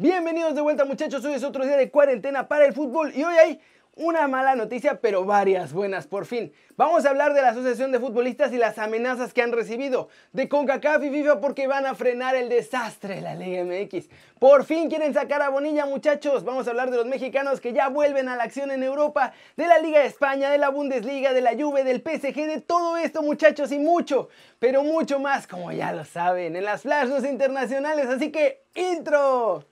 Bienvenidos de vuelta muchachos, hoy es otro día de cuarentena para el fútbol y hoy hay una mala noticia, pero varias buenas por fin. Vamos a hablar de la Asociación de Futbolistas y las amenazas que han recibido, de CONCACAF y FIFA porque van a frenar el desastre de la Liga MX. Por fin quieren sacar a Bonilla, muchachos. Vamos a hablar de los mexicanos que ya vuelven a la acción en Europa, de la Liga de España, de la Bundesliga, de la Juve, del PSG, de todo esto, muchachos, y mucho, pero mucho más, como ya lo saben, en las Flash internacionales. Así que, intro.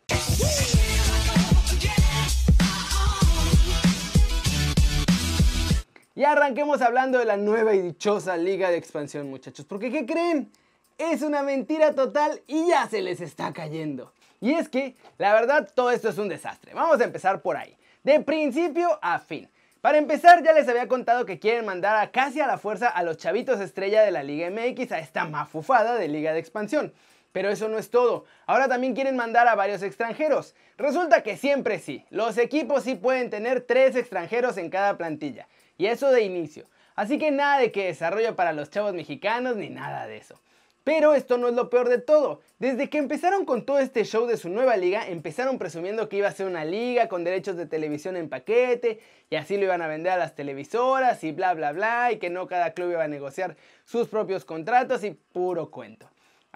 Y arranquemos hablando de la nueva y dichosa Liga de Expansión, muchachos. Porque, ¿qué creen? Es una mentira total y ya se les está cayendo. Y es que, la verdad, todo esto es un desastre. Vamos a empezar por ahí. De principio a fin. Para empezar, ya les había contado que quieren mandar a casi a la fuerza a los chavitos estrella de la Liga MX a esta mafufada de Liga de Expansión. Pero eso no es todo. Ahora también quieren mandar a varios extranjeros. Resulta que siempre sí. Los equipos sí pueden tener tres extranjeros en cada plantilla. Y eso de inicio. Así que nada de que desarrollo para los chavos mexicanos ni nada de eso. Pero esto no es lo peor de todo. Desde que empezaron con todo este show de su nueva liga, empezaron presumiendo que iba a ser una liga con derechos de televisión en paquete y así lo iban a vender a las televisoras y bla bla bla y que no cada club iba a negociar sus propios contratos y puro cuento.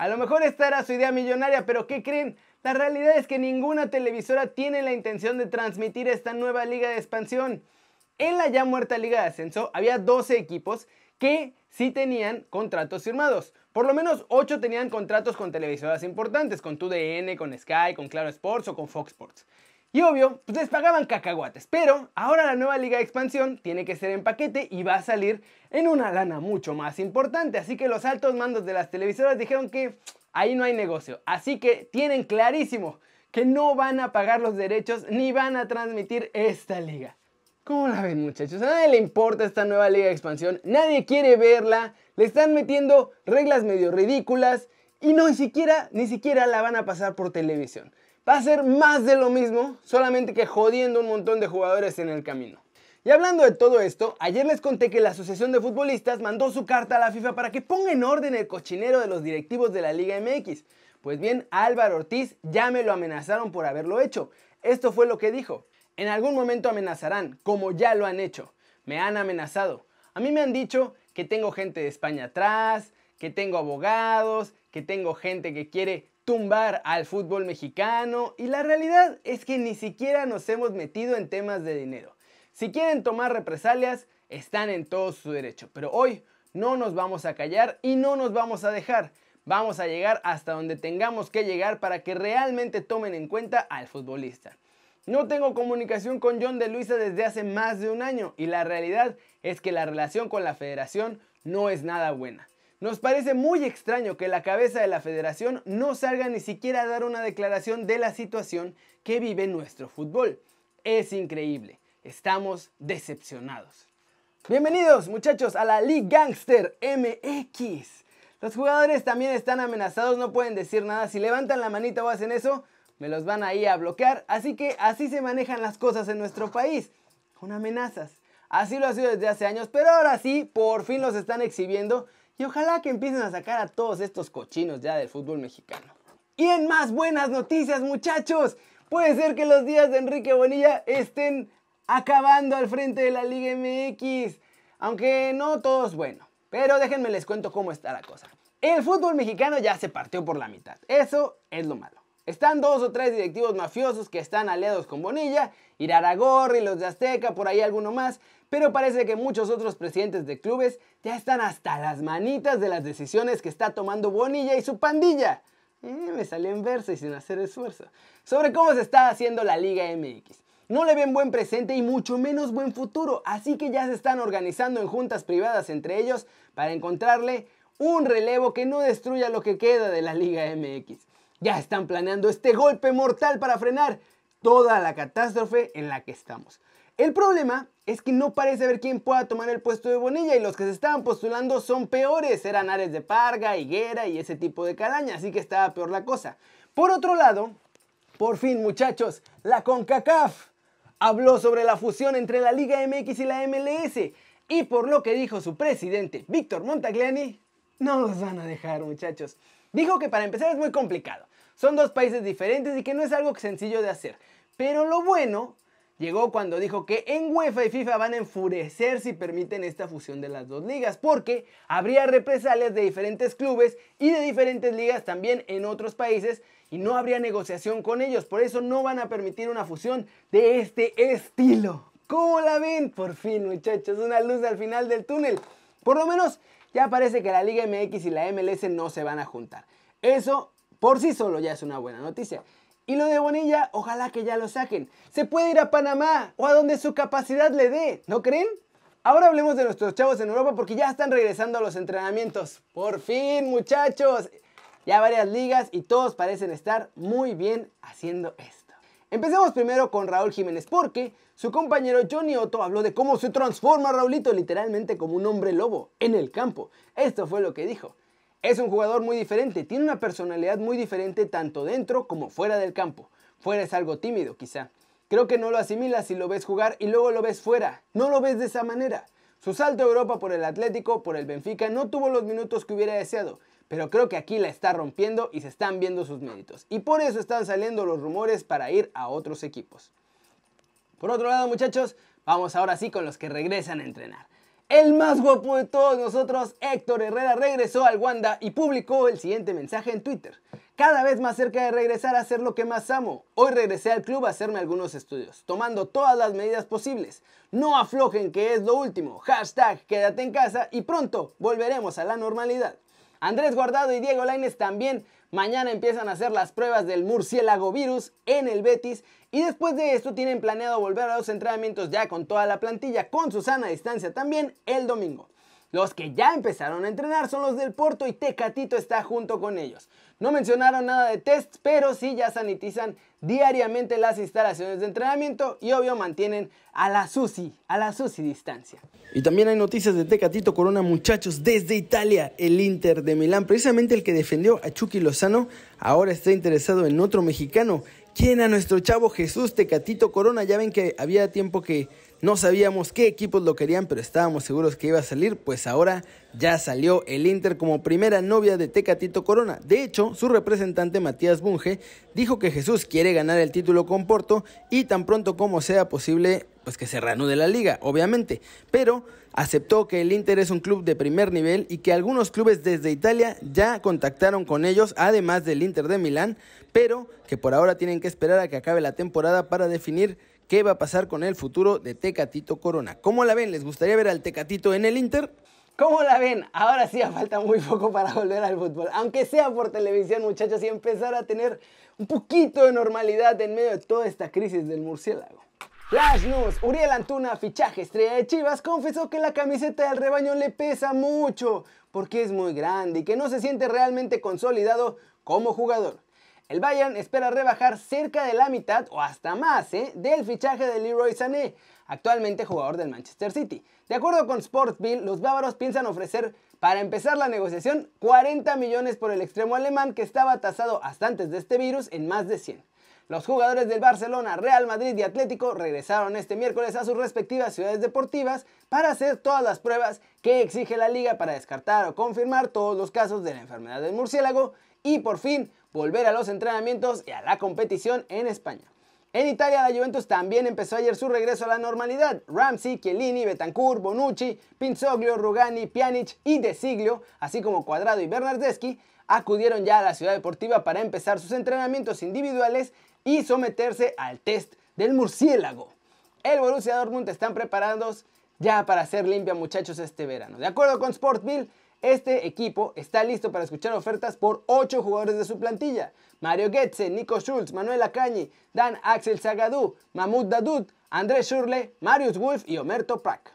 A lo mejor esta era su idea millonaria, pero ¿qué creen? La realidad es que ninguna televisora tiene la intención de transmitir esta nueva liga de expansión. En la ya muerta Liga de Ascenso había 12 equipos que sí tenían contratos firmados. Por lo menos 8 tenían contratos con televisoras importantes, con TUDN, con Sky, con Claro Sports o con Fox Sports. Y obvio, pues les pagaban cacahuates, pero ahora la nueva liga de expansión tiene que ser en paquete y va a salir en una lana mucho más importante. Así que los altos mandos de las televisoras dijeron que ahí no hay negocio. Así que tienen clarísimo que no van a pagar los derechos ni van a transmitir esta liga. ¿Cómo la ven muchachos? A nadie le importa esta nueva liga de expansión, nadie quiere verla, le están metiendo reglas medio ridículas y ni siquiera, ni siquiera la van a pasar por televisión. Va a ser más de lo mismo, solamente que jodiendo un montón de jugadores en el camino. Y hablando de todo esto, ayer les conté que la Asociación de Futbolistas mandó su carta a la FIFA para que ponga en orden el cochinero de los directivos de la Liga MX. Pues bien, Álvaro Ortiz ya me lo amenazaron por haberlo hecho. Esto fue lo que dijo. En algún momento amenazarán, como ya lo han hecho. Me han amenazado. A mí me han dicho que tengo gente de España atrás, que tengo abogados, que tengo gente que quiere tumbar al fútbol mexicano y la realidad es que ni siquiera nos hemos metido en temas de dinero. Si quieren tomar represalias, están en todo su derecho, pero hoy no nos vamos a callar y no nos vamos a dejar. Vamos a llegar hasta donde tengamos que llegar para que realmente tomen en cuenta al futbolista. No tengo comunicación con John de Luisa desde hace más de un año y la realidad es que la relación con la federación no es nada buena. Nos parece muy extraño que la cabeza de la federación no salga ni siquiera a dar una declaración de la situación que vive nuestro fútbol. Es increíble, estamos decepcionados. Bienvenidos muchachos a la League Gangster MX. Los jugadores también están amenazados, no pueden decir nada. Si levantan la manita o hacen eso, me los van ahí a bloquear. Así que así se manejan las cosas en nuestro país, con amenazas. Así lo ha sido desde hace años, pero ahora sí, por fin los están exhibiendo y ojalá que empiecen a sacar a todos estos cochinos ya del fútbol mexicano. Y en más buenas noticias, muchachos, puede ser que los días de Enrique Bonilla estén acabando al frente de la Liga MX, aunque no todo es bueno. Pero déjenme les cuento cómo está la cosa. El fútbol mexicano ya se partió por la mitad. Eso es lo malo. Están dos o tres directivos mafiosos que están aliados con Bonilla, Iraragorri, los de Azteca, por ahí alguno más, pero parece que muchos otros presidentes de clubes ya están hasta las manitas de las decisiones que está tomando Bonilla y su pandilla. Eh, me salió en verso y sin hacer esfuerzo. Sobre cómo se está haciendo la Liga MX. No le ven buen presente y mucho menos buen futuro, así que ya se están organizando en juntas privadas entre ellos para encontrarle un relevo que no destruya lo que queda de la Liga MX ya están planeando este golpe mortal para frenar toda la catástrofe en la que estamos. El problema es que no parece haber quien pueda tomar el puesto de Bonilla y los que se estaban postulando son peores, eran Ares de Parga, Higuera y ese tipo de calaña, así que estaba peor la cosa. Por otro lado, por fin muchachos, la CONCACAF habló sobre la fusión entre la Liga MX y la MLS y por lo que dijo su presidente Víctor Montagliani, no los van a dejar muchachos. Dijo que para empezar es muy complicado. Son dos países diferentes y que no es algo sencillo de hacer. Pero lo bueno llegó cuando dijo que en UEFA y FIFA van a enfurecer si permiten esta fusión de las dos ligas, porque habría represalias de diferentes clubes y de diferentes ligas también en otros países y no habría negociación con ellos, por eso no van a permitir una fusión de este estilo. ¿Cómo la ven? Por fin muchachos, una luz al final del túnel. Por lo menos ya parece que la Liga MX y la MLS no se van a juntar. Eso por sí solo ya es una buena noticia. Y lo de Bonilla, ojalá que ya lo saquen. Se puede ir a Panamá o a donde su capacidad le dé, ¿no creen? Ahora hablemos de nuestros chavos en Europa porque ya están regresando a los entrenamientos. Por fin, muchachos. Ya varias ligas y todos parecen estar muy bien haciendo esto. Empecemos primero con Raúl Jiménez porque su compañero Johnny Otto habló de cómo se transforma Raulito literalmente como un hombre lobo en el campo. Esto fue lo que dijo. Es un jugador muy diferente, tiene una personalidad muy diferente tanto dentro como fuera del campo. Fuera es algo tímido, quizá. Creo que no lo asimilas si lo ves jugar y luego lo ves fuera. No lo ves de esa manera. Su salto a Europa por el Atlético, por el Benfica, no tuvo los minutos que hubiera deseado, pero creo que aquí la está rompiendo y se están viendo sus méritos. Y por eso están saliendo los rumores para ir a otros equipos. Por otro lado, muchachos, vamos ahora sí con los que regresan a entrenar. El más guapo de todos nosotros, Héctor Herrera, regresó al Wanda y publicó el siguiente mensaje en Twitter. Cada vez más cerca de regresar a hacer lo que más amo. Hoy regresé al club a hacerme algunos estudios, tomando todas las medidas posibles. No aflojen que es lo último. Hashtag quédate en casa y pronto volveremos a la normalidad. Andrés Guardado y Diego Laines también mañana empiezan a hacer las pruebas del murciélago virus en el Betis y después de esto tienen planeado volver a los entrenamientos ya con toda la plantilla con su sana distancia también el domingo. Los que ya empezaron a entrenar son los del Porto y Tecatito está junto con ellos. No mencionaron nada de tests, pero sí ya sanitizan diariamente las instalaciones de entrenamiento y obvio mantienen a la SUSI, a la SUSI distancia. Y también hay noticias de Tecatito Corona, muchachos, desde Italia, el Inter de Milán, precisamente el que defendió a Chucky Lozano, ahora está interesado en otro mexicano. ¿Quién a nuestro chavo Jesús Tecatito Corona? Ya ven que había tiempo que no sabíamos qué equipos lo querían, pero estábamos seguros que iba a salir, pues ahora ya salió el Inter como primera novia de Tecatito Corona. De hecho, su representante Matías Bunge dijo que Jesús quiere ganar el título con Porto y tan pronto como sea posible, pues que se reanude la liga, obviamente. Pero aceptó que el Inter es un club de primer nivel y que algunos clubes desde Italia ya contactaron con ellos, además del Inter de Milán, pero que por ahora tienen que esperar a que acabe la temporada para definir qué va a pasar con el futuro de Tecatito Corona. ¿Cómo la ven? ¿Les gustaría ver al Tecatito en el Inter? ¿Cómo la ven? Ahora sí falta muy poco para volver al fútbol. Aunque sea por televisión, muchachos, y empezar a tener un poquito de normalidad en medio de toda esta crisis del murciélago. Flash News, Uriel Antuna, fichaje estrella de Chivas, confesó que la camiseta del rebaño le pesa mucho porque es muy grande y que no se siente realmente consolidado como jugador. El Bayern espera rebajar cerca de la mitad o hasta más ¿eh? del fichaje de Leroy Sané, actualmente jugador del Manchester City. De acuerdo con Sportsbill, los bávaros piensan ofrecer para empezar la negociación 40 millones por el extremo alemán que estaba tasado hasta antes de este virus en más de 100. Los jugadores del Barcelona, Real Madrid y Atlético regresaron este miércoles a sus respectivas ciudades deportivas para hacer todas las pruebas que exige la liga para descartar o confirmar todos los casos de la enfermedad del murciélago y por fin volver a los entrenamientos y a la competición en España. En Italia, la Juventus también empezó ayer su regreso a la normalidad. Ramsey, Chiellini, Betancourt, Bonucci, Pinzoglio, Rugani, Pjanic y De Siglio, así como Cuadrado y Bernardeschi, acudieron ya a la ciudad deportiva para empezar sus entrenamientos individuales y someterse al test del murciélago. El Borussia Dortmund están preparados ya para hacer limpia muchachos este verano. De acuerdo con Sportville, este equipo está listo para escuchar ofertas por 8 jugadores de su plantilla. Mario Goetze, Nico Schultz, Manuel Acañi, Dan Axel Zagadou, Mahmoud Dadoud, Andrés Schurle, Marius Wolf y Omer Toprak.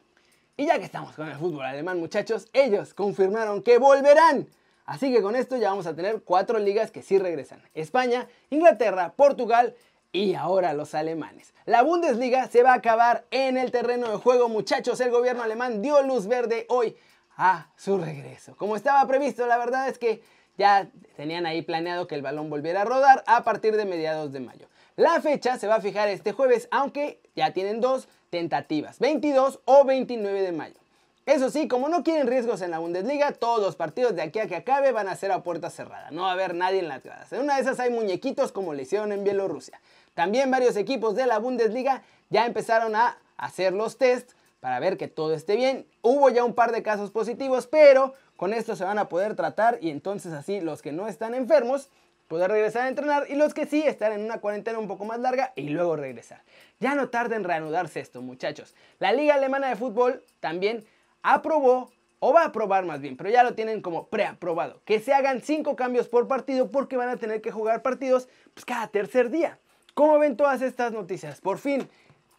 Y ya que estamos con el fútbol alemán, muchachos, ellos confirmaron que volverán. Así que con esto ya vamos a tener cuatro ligas que sí regresan. España, Inglaterra, Portugal y ahora los alemanes. La Bundesliga se va a acabar en el terreno de juego, muchachos. El gobierno alemán dio luz verde hoy a su regreso. Como estaba previsto, la verdad es que ya tenían ahí planeado que el balón volviera a rodar a partir de mediados de mayo. La fecha se va a fijar este jueves, aunque ya tienen dos tentativas, 22 o 29 de mayo. Eso sí, como no quieren riesgos en la Bundesliga, todos los partidos de aquí a que acabe van a ser a puerta cerrada. No va a haber nadie en las gradas. En una de esas hay muñequitos como le hicieron en Bielorrusia. También varios equipos de la Bundesliga ya empezaron a hacer los tests para ver que todo esté bien. Hubo ya un par de casos positivos, pero con esto se van a poder tratar y entonces así los que no están enfermos poder regresar a entrenar y los que sí están en una cuarentena un poco más larga y luego regresar. Ya no tarda en reanudarse esto, muchachos. La Liga Alemana de Fútbol también aprobó, o va a aprobar más bien, pero ya lo tienen como preaprobado, que se hagan cinco cambios por partido porque van a tener que jugar partidos pues, cada tercer día. ¿Cómo ven todas estas noticias? Por fin,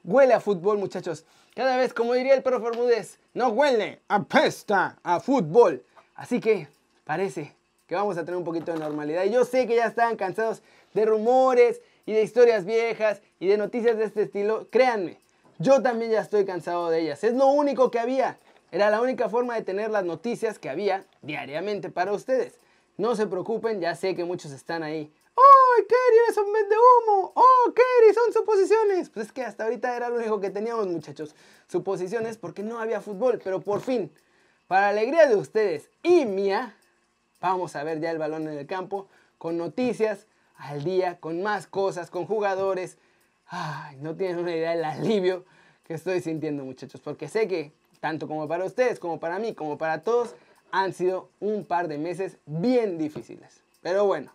huele a fútbol, muchachos. Cada vez, como diría el profe Bermúdez, no huele, apesta a fútbol. Así que parece que vamos a tener un poquito de normalidad. Y yo sé que ya estaban cansados de rumores y de historias viejas y de noticias de este estilo. Créanme, yo también ya estoy cansado de ellas. Es lo único que había. Era la única forma de tener las noticias que había diariamente para ustedes. No se preocupen, ya sé que muchos están ahí. ¡Oh, Kerry, eres un de humo! ¡Oh, Kerry, son suposiciones! Pues es que hasta ahorita era lo único que teníamos, muchachos. Suposiciones porque no había fútbol. Pero por fin, para alegría de ustedes y mía, vamos a ver ya el balón en el campo con noticias al día, con más cosas, con jugadores. Ay, no tienen una idea del alivio que estoy sintiendo, muchachos, porque sé que tanto como para ustedes, como para mí, como para todos, han sido un par de meses bien difíciles. Pero bueno,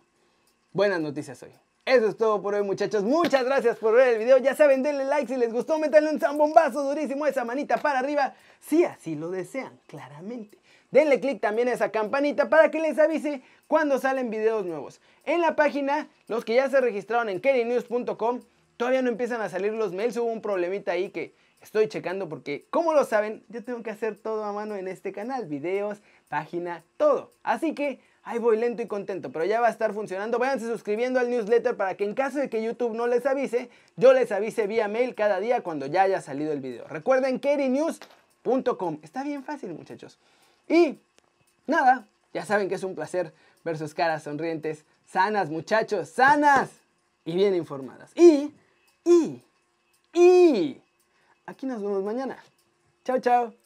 buenas noticias hoy. Eso es todo por hoy muchachos, muchas gracias por ver el video, ya saben, denle like si les gustó, métanle un zambombazo durísimo, esa manita para arriba, si así lo desean, claramente. Denle click también a esa campanita para que les avise cuando salen videos nuevos. En la página, los que ya se registraron en kerrynews.com, todavía no empiezan a salir los mails, hubo un problemita ahí que estoy checando porque, como lo saben, yo tengo que hacer todo a mano en este canal, videos, página, todo. Así que ahí voy lento y contento, pero ya va a estar funcionando. Váyanse suscribiendo al newsletter para que en caso de que YouTube no les avise, yo les avise vía mail cada día cuando ya haya salido el video. Recuerden kerrynews.com. Está bien fácil, muchachos. Y nada, ya saben que es un placer ver sus caras sonrientes, sanas, muchachos, sanas y bien informadas. Y, y, y Aquí nos vemos mañana. Chao, chao.